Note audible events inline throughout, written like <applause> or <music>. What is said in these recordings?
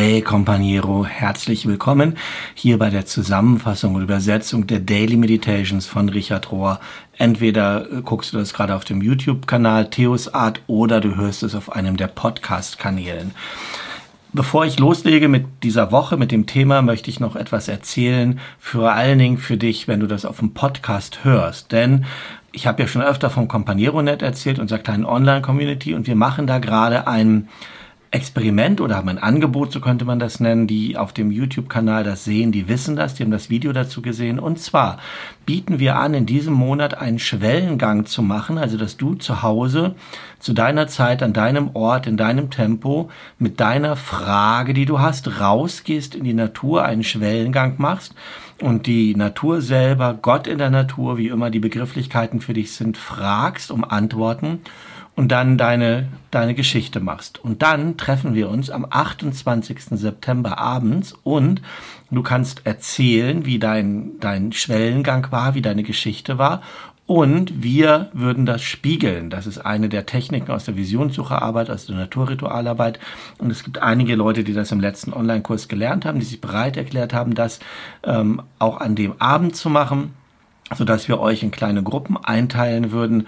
Hey Companiero, herzlich willkommen hier bei der Zusammenfassung und Übersetzung der Daily Meditations von Richard Rohr. Entweder guckst du das gerade auf dem YouTube-Kanal Theos Art oder du hörst es auf einem der Podcast-Kanälen. Bevor ich loslege mit dieser Woche, mit dem Thema, möchte ich noch etwas erzählen, vor allen Dingen für dich, wenn du das auf dem Podcast hörst. Denn ich habe ja schon öfter vom Companiero.net erzählt, unserer kleinen Online-Community, und wir machen da gerade ein Experiment oder haben ein Angebot, so könnte man das nennen, die auf dem YouTube-Kanal das sehen, die wissen das, die haben das Video dazu gesehen. Und zwar bieten wir an, in diesem Monat einen Schwellengang zu machen, also dass du zu Hause zu deiner Zeit, an deinem Ort, in deinem Tempo mit deiner Frage, die du hast, rausgehst in die Natur, einen Schwellengang machst und die Natur selber, Gott in der Natur, wie immer die Begrifflichkeiten für dich sind, fragst um Antworten und dann deine, deine Geschichte machst. Und dann treffen wir uns am 28. September abends und du kannst erzählen, wie dein, dein Schwellengang war, wie deine Geschichte war. Und wir würden das spiegeln. Das ist eine der Techniken aus der Visionssucherarbeit, aus der Naturritualarbeit. Und es gibt einige Leute, die das im letzten Online-Kurs gelernt haben, die sich bereit erklärt haben, das ähm, auch an dem Abend zu machen sodass wir euch in kleine Gruppen einteilen würden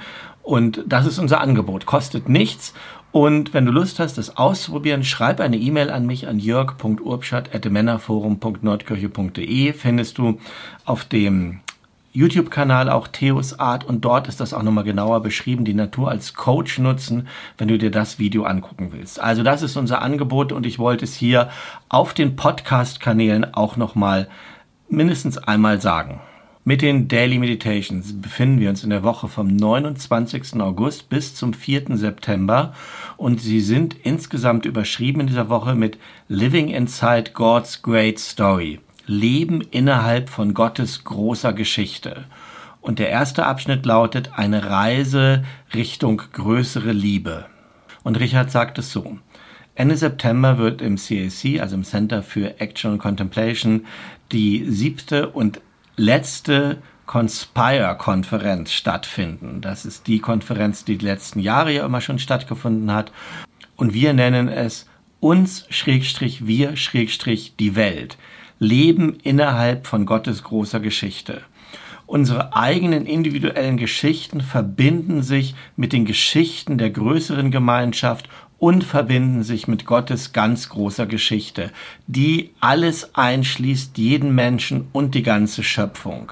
und das ist unser Angebot. Kostet nichts. Und wenn du Lust hast, das auszuprobieren, schreib eine E-Mail an mich an jörg.urbschat.männerforum.nordkirche.de. Findest du auf dem YouTube-Kanal auch Theos Art und dort ist das auch nochmal genauer beschrieben, die Natur als Coach nutzen, wenn du dir das Video angucken willst. Also das ist unser Angebot und ich wollte es hier auf den Podcast-Kanälen auch nochmal mindestens einmal sagen. Mit den Daily Meditations befinden wir uns in der Woche vom 29. August bis zum 4. September und sie sind insgesamt überschrieben in dieser Woche mit Living Inside God's Great Story. Leben innerhalb von Gottes großer Geschichte. Und der erste Abschnitt lautet eine Reise Richtung größere Liebe. Und Richard sagt es so. Ende September wird im CAC, also im Center for Action and Contemplation, die siebte und letzte Conspire-Konferenz stattfinden. Das ist die Konferenz, die die letzten Jahre ja immer schon stattgefunden hat. Und wir nennen es uns Schrägstrich wir Schrägstrich die Welt. Leben innerhalb von Gottes großer Geschichte. Unsere eigenen individuellen Geschichten verbinden sich mit den Geschichten der größeren Gemeinschaft und verbinden sich mit Gottes ganz großer Geschichte, die alles einschließt, jeden Menschen und die ganze Schöpfung.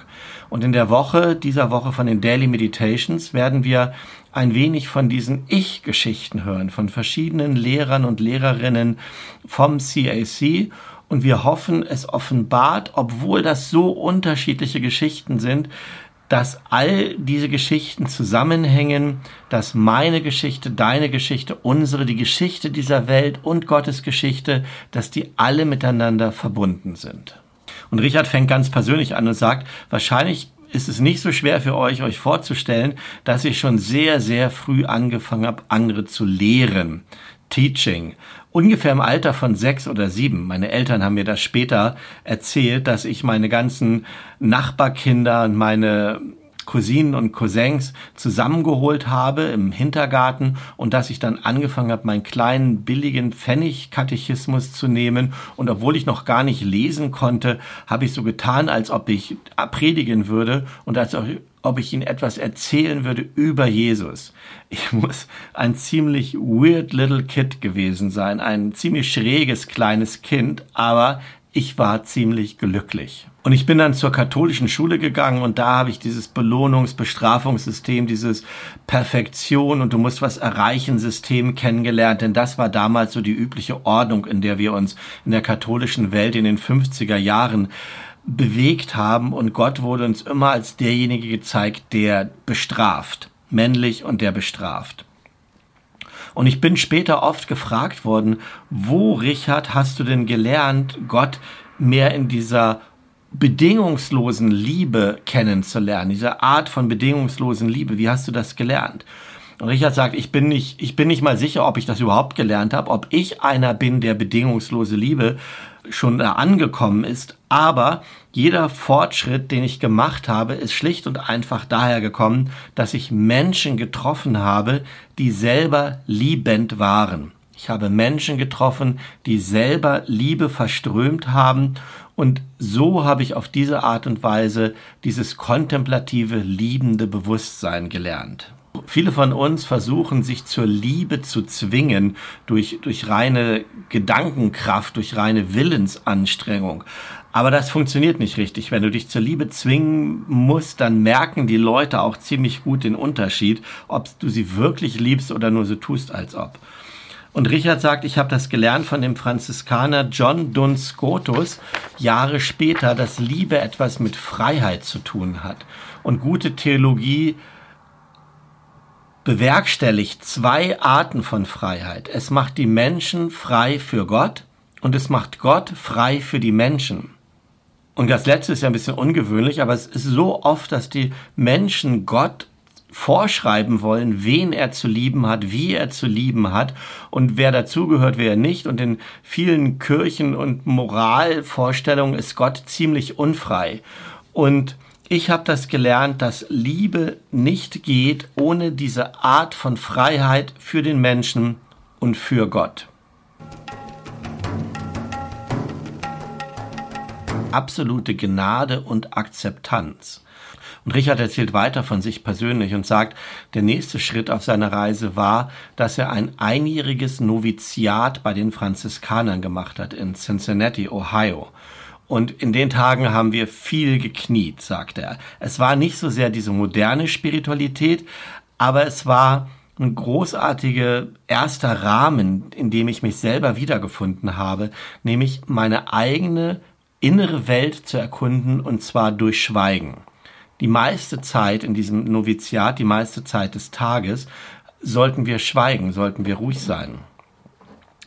Und in der Woche, dieser Woche von den Daily Meditations, werden wir ein wenig von diesen Ich-Geschichten hören, von verschiedenen Lehrern und Lehrerinnen vom CAC. Und wir hoffen, es offenbart, obwohl das so unterschiedliche Geschichten sind, dass all diese Geschichten zusammenhängen, dass meine Geschichte, deine Geschichte, unsere, die Geschichte dieser Welt und Gottes Geschichte, dass die alle miteinander verbunden sind. Und Richard fängt ganz persönlich an und sagt, wahrscheinlich ist es nicht so schwer für euch, euch vorzustellen, dass ich schon sehr, sehr früh angefangen habe, andere zu lehren. Teaching. Ungefähr im Alter von sechs oder sieben. Meine Eltern haben mir das später erzählt, dass ich meine ganzen Nachbarkinder und meine Cousinen und Cousins zusammengeholt habe im Hintergarten und dass ich dann angefangen habe, meinen kleinen billigen Pfennig-Katechismus zu nehmen und obwohl ich noch gar nicht lesen konnte, habe ich so getan, als ob ich predigen würde und als ob ich ihnen etwas erzählen würde über Jesus. Ich muss ein ziemlich weird little kid gewesen sein, ein ziemlich schräges kleines Kind, aber ich war ziemlich glücklich. Und ich bin dann zur katholischen Schule gegangen und da habe ich dieses Belohnungs-, Bestrafungssystem, dieses Perfektion und du musst was erreichen System kennengelernt, denn das war damals so die übliche Ordnung, in der wir uns in der katholischen Welt in den 50er Jahren bewegt haben und Gott wurde uns immer als derjenige gezeigt, der bestraft, männlich und der bestraft. Und ich bin später oft gefragt worden, wo, Richard, hast du denn gelernt, Gott mehr in dieser bedingungslosen Liebe kennenzulernen, diese Art von bedingungslosen Liebe. Wie hast du das gelernt? Und Richard sagt, ich bin nicht, ich bin nicht mal sicher, ob ich das überhaupt gelernt habe, ob ich einer bin, der bedingungslose Liebe schon da angekommen ist. Aber jeder Fortschritt, den ich gemacht habe, ist schlicht und einfach daher gekommen, dass ich Menschen getroffen habe, die selber liebend waren. Ich habe Menschen getroffen, die selber Liebe verströmt haben und so habe ich auf diese Art und Weise dieses kontemplative, liebende Bewusstsein gelernt. Viele von uns versuchen, sich zur Liebe zu zwingen durch, durch reine Gedankenkraft, durch reine Willensanstrengung. Aber das funktioniert nicht richtig. Wenn du dich zur Liebe zwingen musst, dann merken die Leute auch ziemlich gut den Unterschied, ob du sie wirklich liebst oder nur so tust, als ob. Und Richard sagt, ich habe das gelernt von dem Franziskaner John Duns Scotus Jahre später, dass Liebe etwas mit Freiheit zu tun hat. Und gute Theologie bewerkstelligt zwei Arten von Freiheit. Es macht die Menschen frei für Gott und es macht Gott frei für die Menschen. Und das letzte ist ja ein bisschen ungewöhnlich, aber es ist so oft, dass die Menschen Gott vorschreiben wollen, wen er zu lieben hat, wie er zu lieben hat und wer dazugehört, wer nicht. Und in vielen Kirchen und Moralvorstellungen ist Gott ziemlich unfrei. Und ich habe das gelernt, dass Liebe nicht geht ohne diese Art von Freiheit für den Menschen und für Gott. Absolute Gnade und Akzeptanz. Und Richard erzählt weiter von sich persönlich und sagt, der nächste Schritt auf seiner Reise war, dass er ein einjähriges Noviziat bei den Franziskanern gemacht hat in Cincinnati, Ohio. Und in den Tagen haben wir viel gekniet, sagt er. Es war nicht so sehr diese moderne Spiritualität, aber es war ein großartiger erster Rahmen, in dem ich mich selber wiedergefunden habe, nämlich meine eigene innere Welt zu erkunden und zwar durch Schweigen. Die meiste Zeit in diesem Noviziat, die meiste Zeit des Tages, sollten wir schweigen, sollten wir ruhig sein.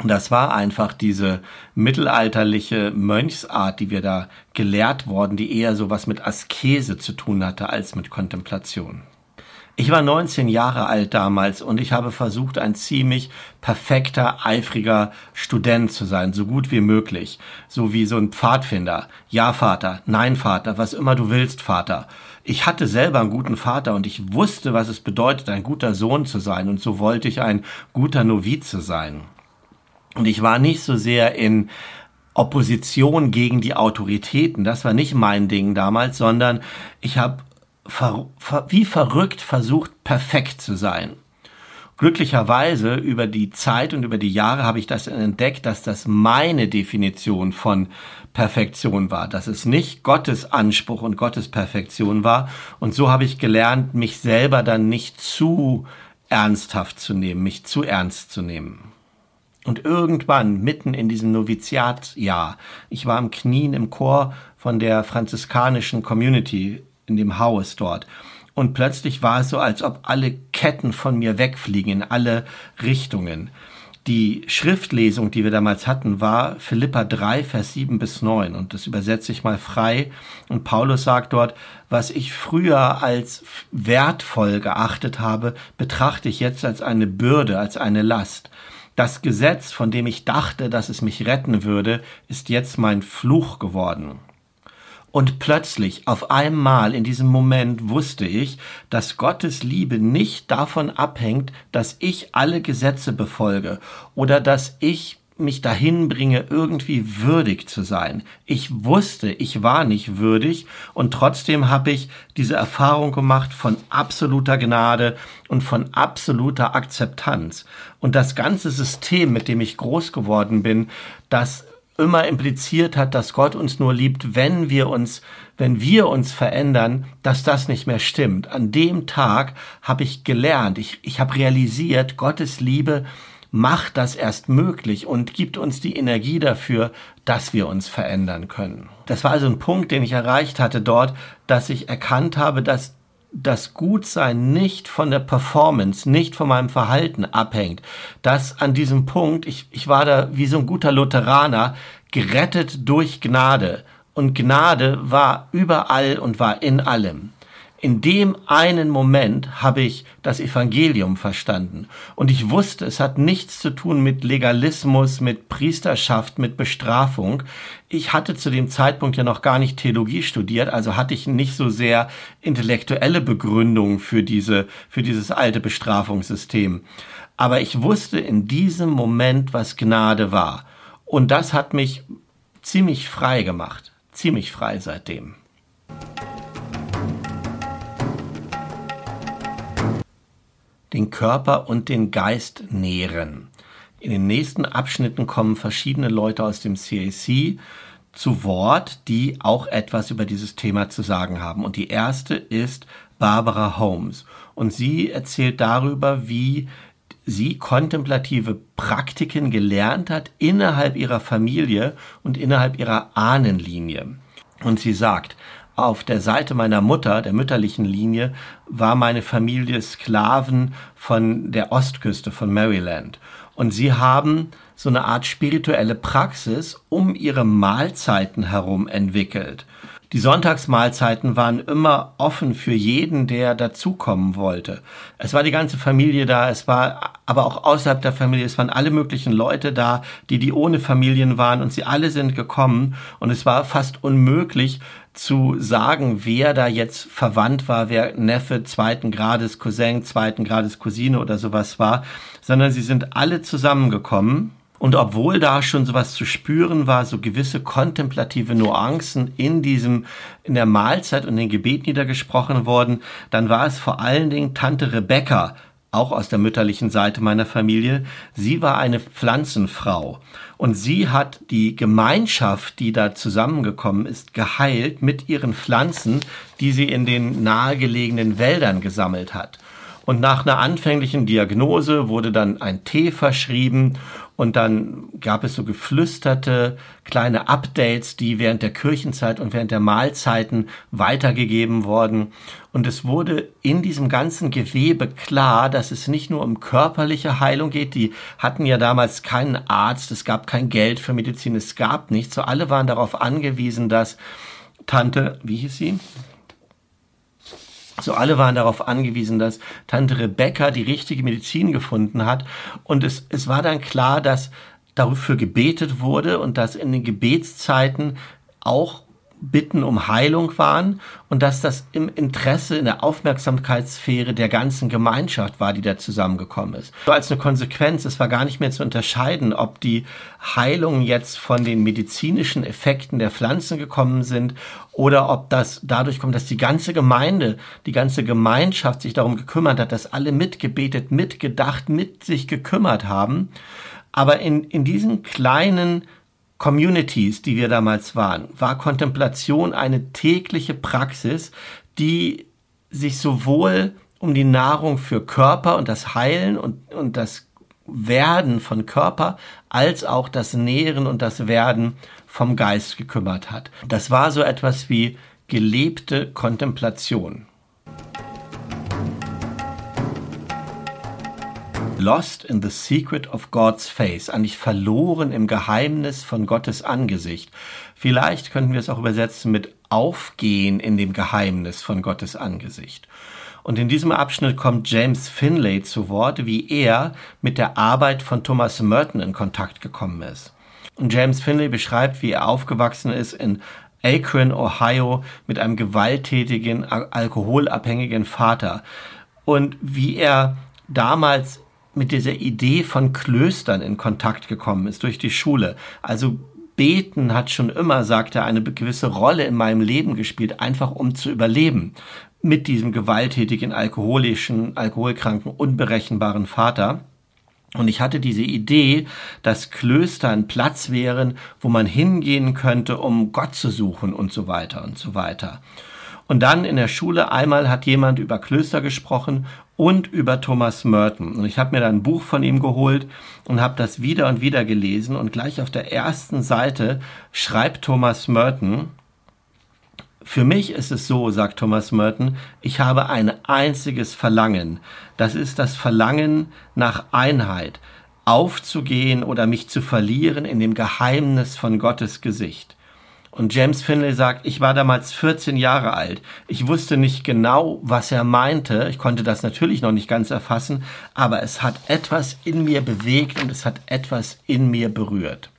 Das war einfach diese mittelalterliche Mönchsart, die wir da gelehrt worden, die eher so was mit Askese zu tun hatte als mit Kontemplation. Ich war 19 Jahre alt damals und ich habe versucht, ein ziemlich perfekter, eifriger Student zu sein, so gut wie möglich. So wie so ein Pfadfinder. Ja, Vater. Nein, Vater. Was immer du willst, Vater. Ich hatte selber einen guten Vater und ich wusste, was es bedeutet, ein guter Sohn zu sein und so wollte ich ein guter Novize sein. Und ich war nicht so sehr in Opposition gegen die Autoritäten, das war nicht mein Ding damals, sondern ich habe ver ver wie verrückt versucht, perfekt zu sein. Glücklicherweise über die Zeit und über die Jahre habe ich das entdeckt, dass das meine Definition von Perfektion war, dass es nicht Gottes Anspruch und Gottes Perfektion war. Und so habe ich gelernt, mich selber dann nicht zu ernsthaft zu nehmen, mich zu ernst zu nehmen. Und irgendwann, mitten in diesem Noviziatjahr, ich war am Knien im Chor von der franziskanischen Community in dem Haus dort. Und plötzlich war es so, als ob alle Ketten von mir wegfliegen in alle Richtungen. Die Schriftlesung, die wir damals hatten, war Philippa 3, Vers 7 bis 9. Und das übersetze ich mal frei. Und Paulus sagt dort, was ich früher als wertvoll geachtet habe, betrachte ich jetzt als eine Bürde, als eine Last. Das Gesetz, von dem ich dachte, dass es mich retten würde, ist jetzt mein Fluch geworden. Und plötzlich, auf einmal in diesem Moment wusste ich, dass Gottes Liebe nicht davon abhängt, dass ich alle Gesetze befolge oder dass ich mich dahin bringe, irgendwie würdig zu sein. Ich wusste, ich war nicht würdig und trotzdem habe ich diese Erfahrung gemacht von absoluter Gnade und von absoluter Akzeptanz. Und das ganze System, mit dem ich groß geworden bin, das immer impliziert hat, dass Gott uns nur liebt, wenn wir uns, wenn wir uns verändern, dass das nicht mehr stimmt. An dem Tag habe ich gelernt, ich, ich habe realisiert, Gottes Liebe macht das erst möglich und gibt uns die Energie dafür, dass wir uns verändern können. Das war also ein Punkt, den ich erreicht hatte dort, dass ich erkannt habe, dass das Gutsein nicht von der Performance, nicht von meinem Verhalten abhängt. Dass an diesem Punkt, ich, ich war da wie so ein guter Lutheraner, gerettet durch Gnade. Und Gnade war überall und war in allem. In dem einen Moment habe ich das Evangelium verstanden. Und ich wusste, es hat nichts zu tun mit Legalismus, mit Priesterschaft, mit Bestrafung. Ich hatte zu dem Zeitpunkt ja noch gar nicht Theologie studiert, also hatte ich nicht so sehr intellektuelle Begründung für diese, für dieses alte Bestrafungssystem. Aber ich wusste in diesem Moment, was Gnade war. Und das hat mich ziemlich frei gemacht. Ziemlich frei seitdem. Den Körper und den Geist nähren. In den nächsten Abschnitten kommen verschiedene Leute aus dem CAC zu Wort, die auch etwas über dieses Thema zu sagen haben. Und die erste ist Barbara Holmes. Und sie erzählt darüber, wie sie kontemplative Praktiken gelernt hat innerhalb ihrer Familie und innerhalb ihrer Ahnenlinie. Und sie sagt, auf der Seite meiner Mutter, der mütterlichen Linie, war meine Familie Sklaven von der Ostküste von Maryland. Und sie haben so eine Art spirituelle Praxis um ihre Mahlzeiten herum entwickelt. Die Sonntagsmahlzeiten waren immer offen für jeden, der dazukommen wollte. Es war die ganze Familie da, es war aber auch außerhalb der Familie, es waren alle möglichen Leute da, die die ohne Familien waren und sie alle sind gekommen und es war fast unmöglich zu sagen, wer da jetzt verwandt war, wer Neffe zweiten Grades, Cousin zweiten Grades, Cousine oder sowas war, sondern sie sind alle zusammengekommen. Und obwohl da schon sowas zu spüren war, so gewisse kontemplative Nuancen in diesem, in der Mahlzeit und den Gebet niedergesprochen worden, dann war es vor allen Dingen Tante Rebecca, auch aus der mütterlichen Seite meiner Familie. Sie war eine Pflanzenfrau und sie hat die Gemeinschaft, die da zusammengekommen ist, geheilt mit ihren Pflanzen, die sie in den nahegelegenen Wäldern gesammelt hat. Und nach einer anfänglichen Diagnose wurde dann ein Tee verschrieben und dann gab es so geflüsterte kleine Updates, die während der Kirchenzeit und während der Mahlzeiten weitergegeben wurden. Und es wurde in diesem ganzen Gewebe klar, dass es nicht nur um körperliche Heilung geht. Die hatten ja damals keinen Arzt, es gab kein Geld für Medizin, es gab nichts. So alle waren darauf angewiesen, dass Tante, wie hieß sie? So alle waren darauf angewiesen, dass Tante Rebecca die richtige Medizin gefunden hat. Und es, es war dann klar, dass dafür gebetet wurde und dass in den Gebetszeiten auch Bitten um Heilung waren und dass das im Interesse, in der Aufmerksamkeitssphäre der ganzen Gemeinschaft war, die da zusammengekommen ist. So als eine Konsequenz, es war gar nicht mehr zu unterscheiden, ob die Heilungen jetzt von den medizinischen Effekten der Pflanzen gekommen sind oder ob das dadurch kommt, dass die ganze Gemeinde, die ganze Gemeinschaft sich darum gekümmert hat, dass alle mitgebetet, mitgedacht, mit sich gekümmert haben. Aber in, in diesen kleinen Communities, die wir damals waren, war Kontemplation eine tägliche Praxis, die sich sowohl um die Nahrung für Körper und das Heilen und, und das Werden von Körper als auch das Nähren und das Werden vom Geist gekümmert hat. Das war so etwas wie gelebte Kontemplation. Lost in the Secret of God's Face, eigentlich verloren im Geheimnis von Gottes Angesicht. Vielleicht könnten wir es auch übersetzen mit Aufgehen in dem Geheimnis von Gottes Angesicht. Und in diesem Abschnitt kommt James Finlay zu Wort, wie er mit der Arbeit von Thomas Merton in Kontakt gekommen ist. Und James Finlay beschreibt, wie er aufgewachsen ist in Akron, Ohio, mit einem gewalttätigen, alkoholabhängigen Vater. Und wie er damals mit dieser Idee von Klöstern in Kontakt gekommen ist durch die Schule. Also Beten hat schon immer, sagt er, eine gewisse Rolle in meinem Leben gespielt, einfach um zu überleben. Mit diesem gewalttätigen, alkoholischen, alkoholkranken, unberechenbaren Vater. Und ich hatte diese Idee, dass Klöster ein Platz wären, wo man hingehen könnte, um Gott zu suchen und so weiter und so weiter. Und dann in der Schule einmal hat jemand über Klöster gesprochen und über Thomas Merton. Und ich habe mir dann ein Buch von ihm geholt und habe das wieder und wieder gelesen. Und gleich auf der ersten Seite schreibt Thomas Merton, für mich ist es so, sagt Thomas Merton, ich habe ein einziges Verlangen. Das ist das Verlangen nach Einheit, aufzugehen oder mich zu verlieren in dem Geheimnis von Gottes Gesicht. Und James Finlay sagt, ich war damals 14 Jahre alt. Ich wusste nicht genau, was er meinte. Ich konnte das natürlich noch nicht ganz erfassen, aber es hat etwas in mir bewegt und es hat etwas in mir berührt.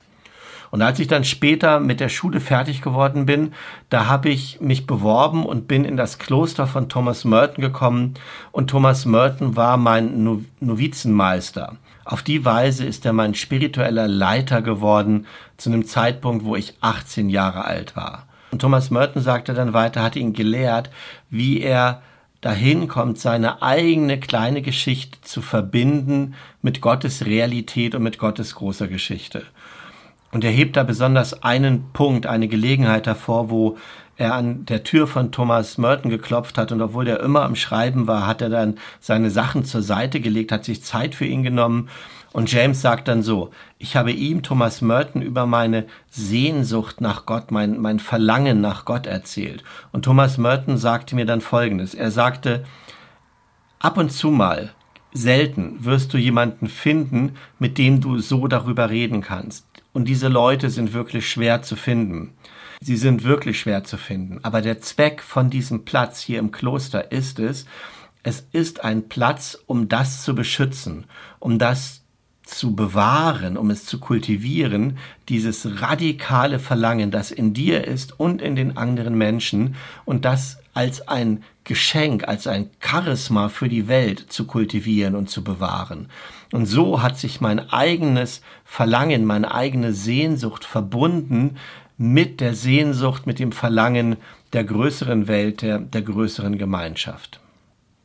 Und als ich dann später mit der Schule fertig geworden bin, da habe ich mich beworben und bin in das Kloster von Thomas Merton gekommen. Und Thomas Merton war mein Novizenmeister. Auf die Weise ist er mein spiritueller Leiter geworden zu einem Zeitpunkt, wo ich 18 Jahre alt war. Und Thomas Merton sagte dann weiter, hatte ihn gelehrt, wie er dahin kommt, seine eigene kleine Geschichte zu verbinden mit Gottes Realität und mit Gottes großer Geschichte. Und er hebt da besonders einen Punkt, eine Gelegenheit hervor, wo er an der Tür von Thomas Merton geklopft hat und obwohl er immer am Schreiben war, hat er dann seine Sachen zur Seite gelegt, hat sich Zeit für ihn genommen und James sagt dann so, ich habe ihm, Thomas Merton, über meine Sehnsucht nach Gott, mein, mein Verlangen nach Gott erzählt. Und Thomas Merton sagte mir dann Folgendes. Er sagte, ab und zu mal, selten wirst du jemanden finden, mit dem du so darüber reden kannst. Und diese Leute sind wirklich schwer zu finden. Sie sind wirklich schwer zu finden. Aber der Zweck von diesem Platz hier im Kloster ist es, es ist ein Platz, um das zu beschützen, um das zu bewahren, um es zu kultivieren, dieses radikale Verlangen, das in dir ist und in den anderen Menschen und das als ein Geschenk, als ein Charisma für die Welt zu kultivieren und zu bewahren. Und so hat sich mein eigenes Verlangen, meine eigene Sehnsucht verbunden mit der Sehnsucht, mit dem Verlangen der größeren Welt, der, der größeren Gemeinschaft.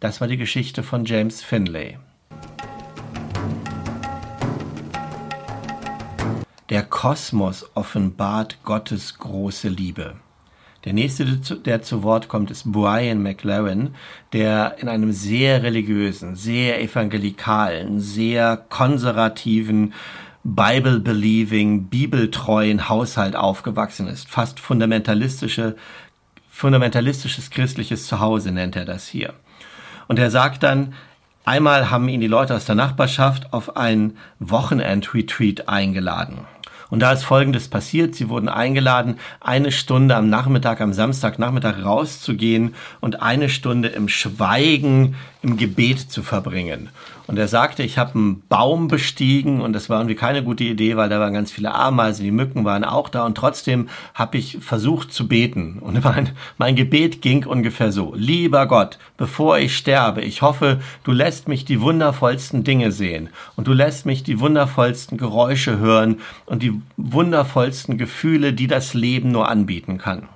Das war die Geschichte von James Finlay. Der Kosmos offenbart Gottes große Liebe. Der nächste, der zu Wort kommt, ist Brian McLaren, der in einem sehr religiösen, sehr evangelikalen, sehr konservativen, Bible-believing, bibeltreuen Haushalt aufgewachsen ist. Fast fundamentalistische, fundamentalistisches christliches Zuhause nennt er das hier. Und er sagt dann, einmal haben ihn die Leute aus der Nachbarschaft auf ein Wochenend-Retreat eingeladen. Und da ist Folgendes passiert. Sie wurden eingeladen, eine Stunde am Nachmittag, am Samstagnachmittag rauszugehen und eine Stunde im Schweigen, im Gebet zu verbringen. Und er sagte, ich habe einen Baum bestiegen und das war irgendwie keine gute Idee, weil da waren ganz viele Ameisen, die Mücken waren auch da und trotzdem habe ich versucht zu beten. Und <laughs> mein, mein Gebet ging ungefähr so. Lieber Gott, bevor ich sterbe, ich hoffe, du lässt mich die wundervollsten Dinge sehen und du lässt mich die wundervollsten Geräusche hören und die wundervollsten Gefühle, die das Leben nur anbieten kann.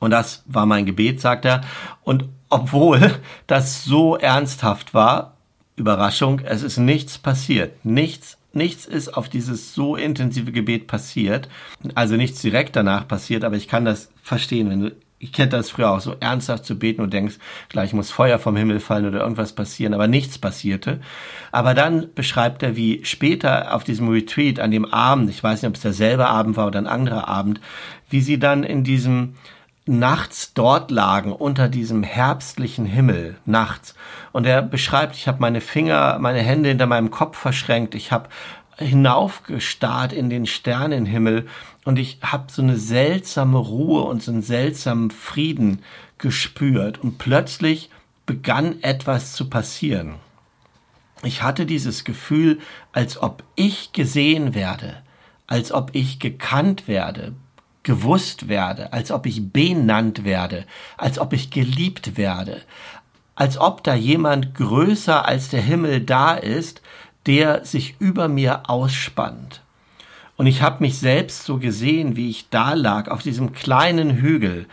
Und das war mein Gebet, sagt er. Und obwohl das so ernsthaft war, Überraschung, es ist nichts passiert. Nichts, nichts ist auf dieses so intensive Gebet passiert. Also nichts direkt danach passiert, aber ich kann das verstehen, wenn du ich kenne das früher auch so ernsthaft zu beten und denkst, gleich muss Feuer vom Himmel fallen oder irgendwas passieren, aber nichts passierte. Aber dann beschreibt er, wie später auf diesem Retreat an dem Abend, ich weiß nicht, ob es derselbe Abend war oder ein anderer Abend, wie sie dann in diesem nachts dort lagen unter diesem herbstlichen Himmel nachts und er beschreibt, ich habe meine Finger, meine Hände hinter meinem Kopf verschränkt, ich habe hinaufgestarrt in den Sternenhimmel und ich habe so eine seltsame Ruhe und so einen seltsamen Frieden gespürt und plötzlich begann etwas zu passieren. Ich hatte dieses Gefühl, als ob ich gesehen werde, als ob ich gekannt werde, gewusst werde, als ob ich benannt werde, als ob ich geliebt werde, als ob da jemand größer als der Himmel da ist, der sich über mir ausspannt. Und ich habe mich selbst so gesehen, wie ich da lag, auf diesem kleinen Hügel,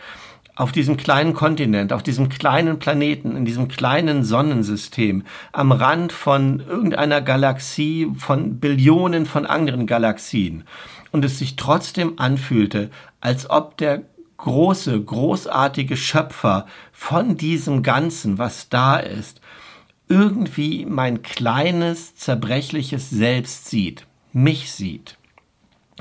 auf diesem kleinen Kontinent, auf diesem kleinen Planeten, in diesem kleinen Sonnensystem, am Rand von irgendeiner Galaxie, von Billionen von anderen Galaxien und es sich trotzdem anfühlte, als ob der große, großartige Schöpfer von diesem Ganzen, was da ist, irgendwie mein kleines, zerbrechliches Selbst sieht, mich sieht.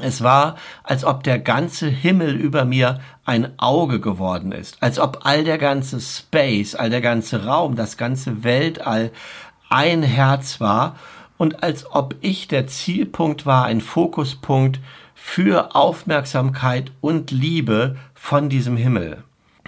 Es war, als ob der ganze Himmel über mir ein Auge geworden ist, als ob all der ganze Space, all der ganze Raum, das ganze Weltall ein Herz war und als ob ich der Zielpunkt war, ein Fokuspunkt für Aufmerksamkeit und Liebe von diesem Himmel.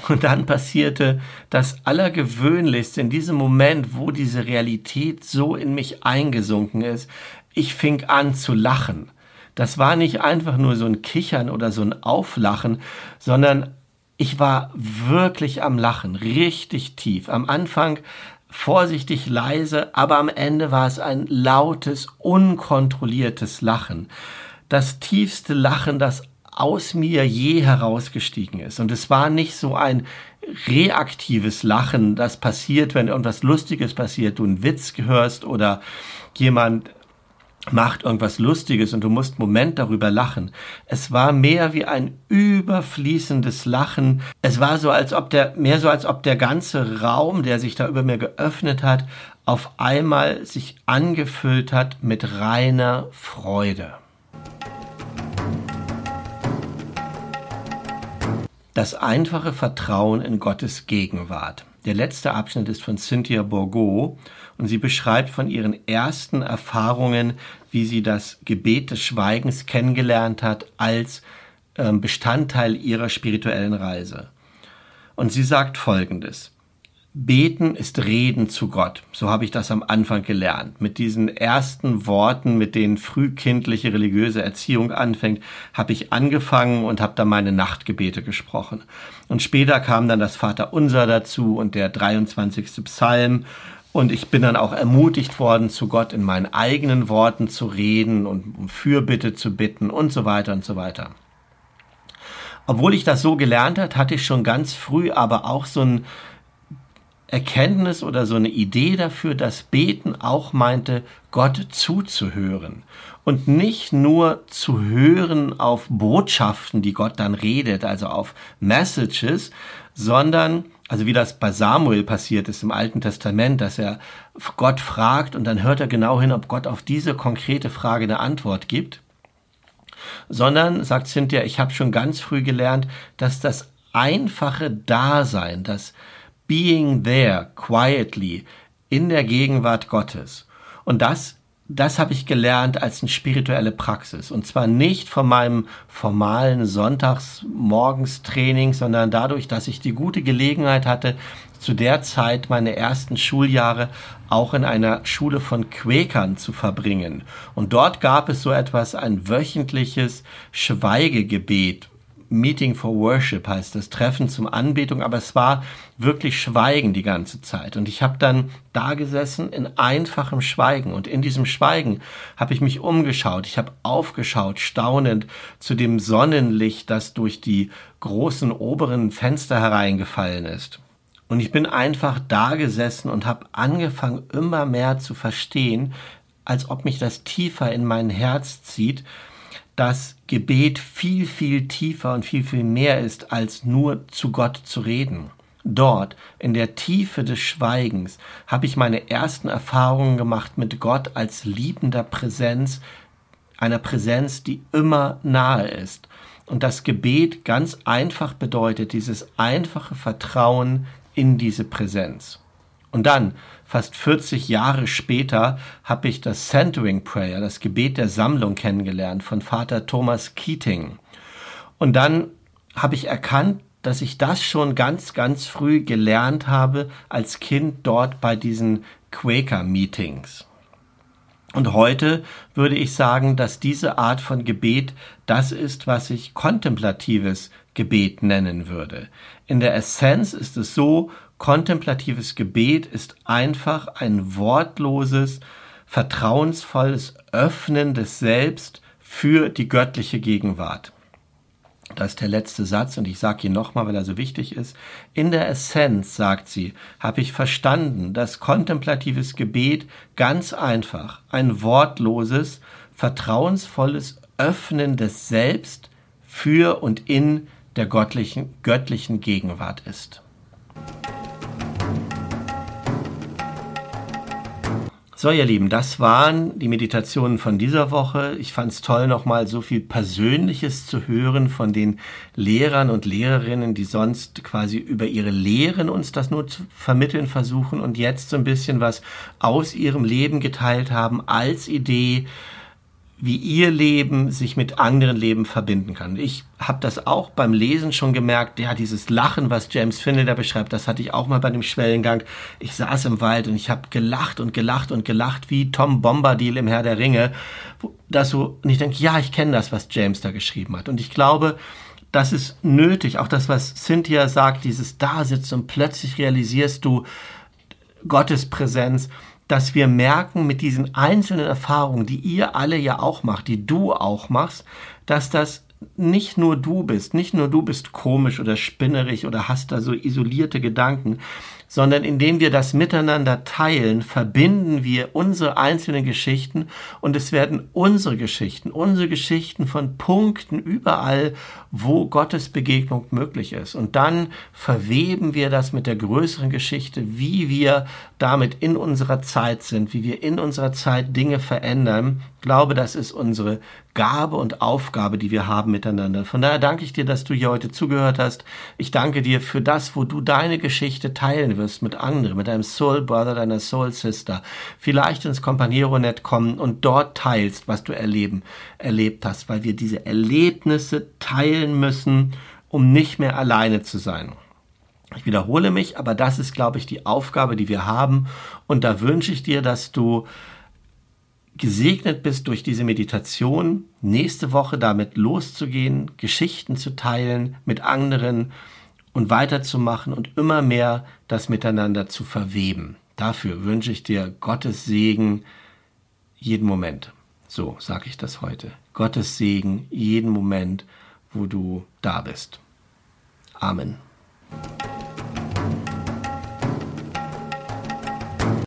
Und dann passierte das Allergewöhnlichste in diesem Moment, wo diese Realität so in mich eingesunken ist. Ich fing an zu lachen. Das war nicht einfach nur so ein Kichern oder so ein Auflachen, sondern ich war wirklich am Lachen, richtig tief. Am Anfang vorsichtig leise, aber am Ende war es ein lautes, unkontrolliertes Lachen. Das tiefste Lachen, das aus mir je herausgestiegen ist. Und es war nicht so ein reaktives Lachen, das passiert, wenn irgendwas Lustiges passiert, du einen Witz hörst oder jemand macht irgendwas Lustiges und du musst Moment darüber lachen. Es war mehr wie ein überfließendes Lachen. Es war so, als ob der, mehr so, als ob der ganze Raum, der sich da über mir geöffnet hat, auf einmal sich angefüllt hat mit reiner Freude. Das einfache Vertrauen in Gottes Gegenwart. Der letzte Abschnitt ist von Cynthia Bourgeau und sie beschreibt von ihren ersten Erfahrungen, wie sie das Gebet des Schweigens kennengelernt hat als ähm, Bestandteil ihrer spirituellen Reise. Und sie sagt Folgendes. Beten ist Reden zu Gott. So habe ich das am Anfang gelernt. Mit diesen ersten Worten, mit denen frühkindliche religiöse Erziehung anfängt, habe ich angefangen und habe dann meine Nachtgebete gesprochen. Und später kam dann das Vaterunser dazu und der 23. Psalm. Und ich bin dann auch ermutigt worden, zu Gott in meinen eigenen Worten zu reden und um Fürbitte zu bitten und so weiter und so weiter. Obwohl ich das so gelernt hat, hatte ich schon ganz früh aber auch so ein Erkenntnis oder so eine Idee dafür, dass Beten auch meinte, Gott zuzuhören. Und nicht nur zu hören auf Botschaften, die Gott dann redet, also auf Messages, sondern, also wie das bei Samuel passiert ist im Alten Testament, dass er Gott fragt und dann hört er genau hin, ob Gott auf diese konkrete Frage eine Antwort gibt. Sondern, sagt Cynthia, ich habe schon ganz früh gelernt, dass das einfache Dasein, das being there quietly in der Gegenwart Gottes. Und das, das habe ich gelernt als eine spirituelle Praxis. Und zwar nicht von meinem formalen Sonntagsmorgenstraining, sondern dadurch, dass ich die gute Gelegenheit hatte, zu der Zeit meine ersten Schuljahre auch in einer Schule von Quäkern zu verbringen. Und dort gab es so etwas, ein wöchentliches Schweigegebet, Meeting for Worship heißt das, Treffen zum Anbetung, aber es war wirklich Schweigen die ganze Zeit. Und ich habe dann da gesessen in einfachem Schweigen. Und in diesem Schweigen habe ich mich umgeschaut, ich habe aufgeschaut, staunend zu dem Sonnenlicht, das durch die großen oberen Fenster hereingefallen ist. Und ich bin einfach da gesessen und habe angefangen, immer mehr zu verstehen, als ob mich das tiefer in mein Herz zieht dass Gebet viel, viel tiefer und viel, viel mehr ist, als nur zu Gott zu reden. Dort, in der Tiefe des Schweigens, habe ich meine ersten Erfahrungen gemacht mit Gott als liebender Präsenz, einer Präsenz, die immer nahe ist. Und das Gebet ganz einfach bedeutet dieses einfache Vertrauen in diese Präsenz. Und dann, fast 40 Jahre später, habe ich das Centering Prayer, das Gebet der Sammlung kennengelernt von Vater Thomas Keating. Und dann habe ich erkannt, dass ich das schon ganz, ganz früh gelernt habe als Kind dort bei diesen Quaker-Meetings. Und heute würde ich sagen, dass diese Art von Gebet das ist, was ich kontemplatives Gebet nennen würde. In der Essenz ist es so, Kontemplatives Gebet ist einfach ein wortloses, vertrauensvolles Öffnen des Selbst für die göttliche Gegenwart. Das ist der letzte Satz und ich sage ihn nochmal, weil er so wichtig ist. In der Essenz, sagt sie, habe ich verstanden, dass kontemplatives Gebet ganz einfach ein wortloses, vertrauensvolles Öffnen des Selbst für und in der göttlichen, göttlichen Gegenwart ist. So, ihr Lieben, das waren die Meditationen von dieser Woche. Ich fand es toll, nochmal so viel Persönliches zu hören von den Lehrern und Lehrerinnen, die sonst quasi über ihre Lehren uns das nur zu vermitteln versuchen und jetzt so ein bisschen was aus ihrem Leben geteilt haben als Idee, wie ihr Leben sich mit anderen Leben verbinden kann. Ich habe das auch beim Lesen schon gemerkt, ja, dieses Lachen, was James Finney da beschreibt, das hatte ich auch mal bei dem Schwellengang. Ich saß im Wald und ich habe gelacht und gelacht und gelacht wie Tom Bombadil im Herr der Ringe. Das so, und ich denke, ja, ich kenne das, was James da geschrieben hat. Und ich glaube, das ist nötig. Auch das, was Cynthia sagt, dieses Dasitzen und plötzlich realisierst du Gottes Präsenz dass wir merken mit diesen einzelnen Erfahrungen, die ihr alle ja auch macht, die du auch machst, dass das nicht nur du bist, nicht nur du bist komisch oder spinnerig oder hast da so isolierte Gedanken, sondern indem wir das miteinander teilen, verbinden wir unsere einzelnen Geschichten und es werden unsere Geschichten, unsere Geschichten von Punkten überall, wo Gottes Begegnung möglich ist. Und dann verweben wir das mit der größeren Geschichte, wie wir damit in unserer Zeit sind, wie wir in unserer Zeit Dinge verändern. Ich glaube, das ist unsere Gabe und Aufgabe, die wir haben miteinander. Von daher danke ich dir, dass du hier heute zugehört hast. Ich danke dir für das, wo du deine Geschichte teilen wirst mit anderen, mit deinem Soul Brother, deiner Soul Sister. Vielleicht ins Companiero-Net kommen und dort teilst, was du erleben, erlebt hast, weil wir diese Erlebnisse teilen müssen, um nicht mehr alleine zu sein. Ich wiederhole mich, aber das ist, glaube ich, die Aufgabe, die wir haben. Und da wünsche ich dir, dass du gesegnet bist durch diese Meditation, nächste Woche damit loszugehen, Geschichten zu teilen mit anderen und weiterzumachen und immer mehr das miteinander zu verweben. Dafür wünsche ich dir Gottes Segen jeden Moment. So sage ich das heute. Gottes Segen jeden Moment, wo du da bist. Amen.